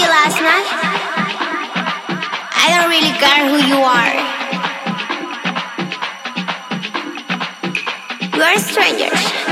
party last night? I don't really care who you are. You are strangers.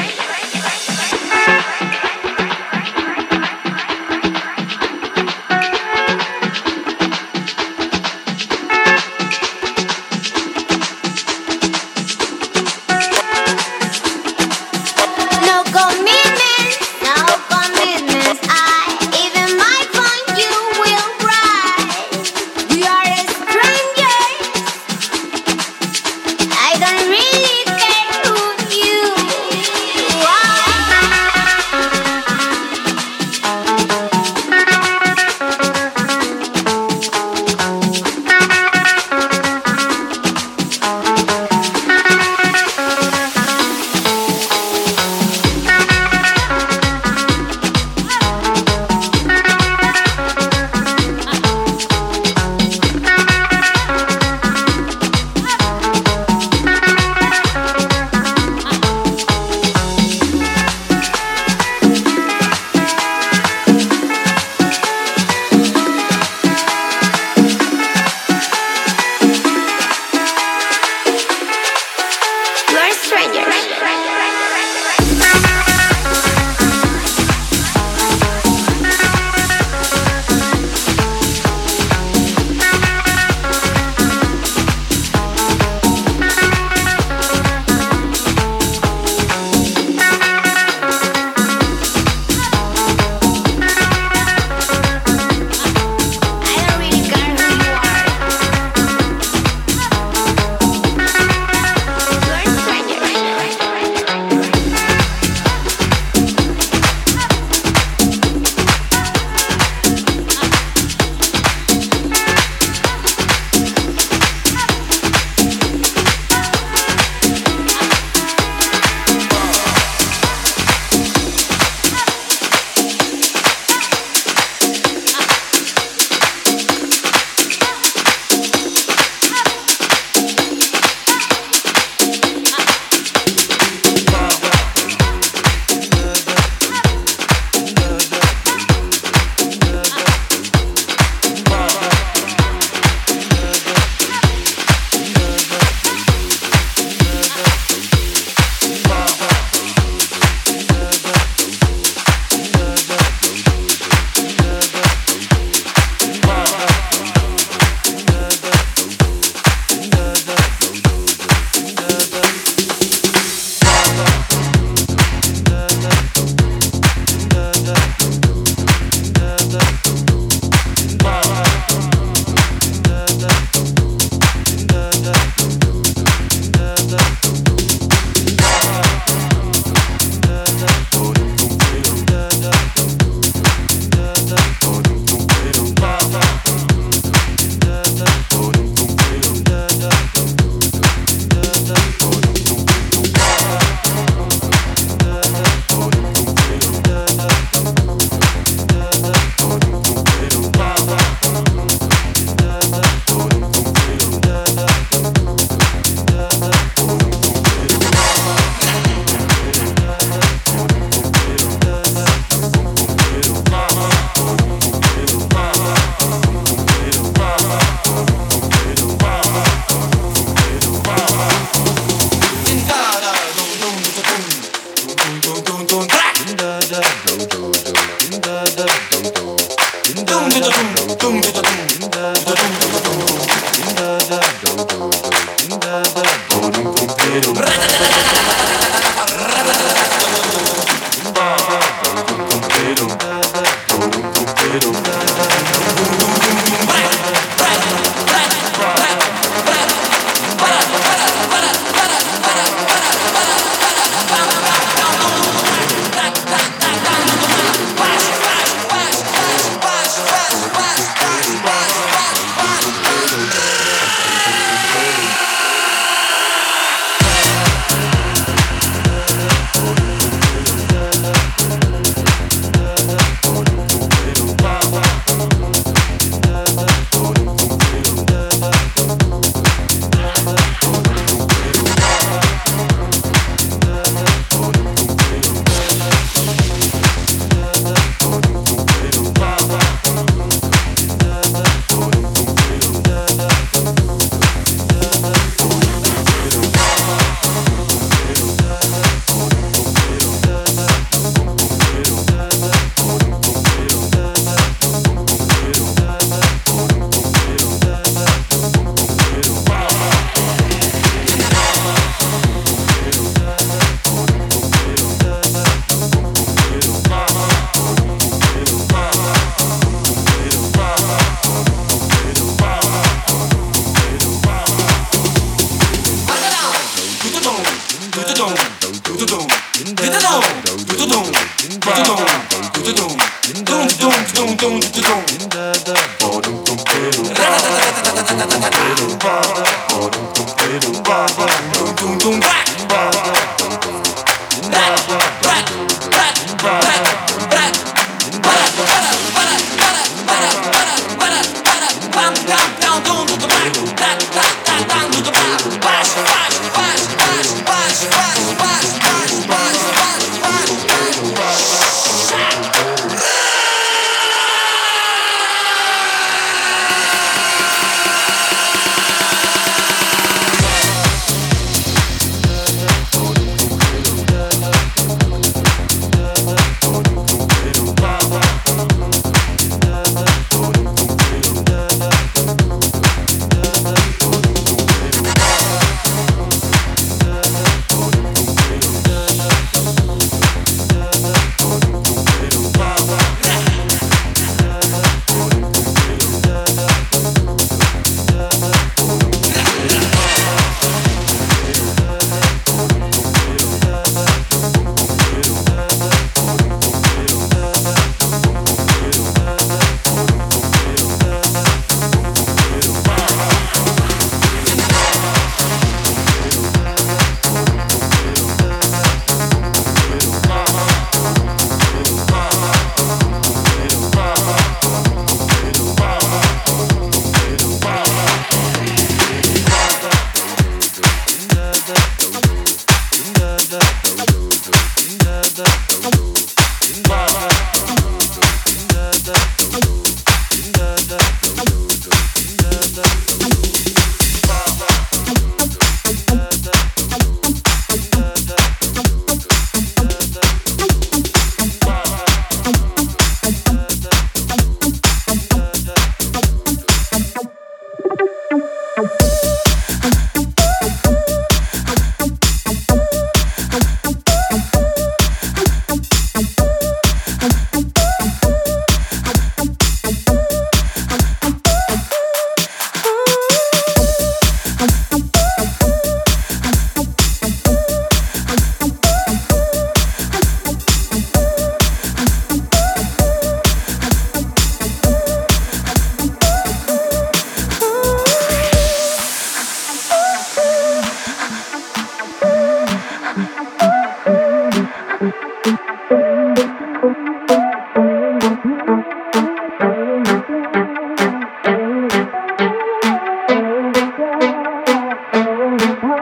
Oh,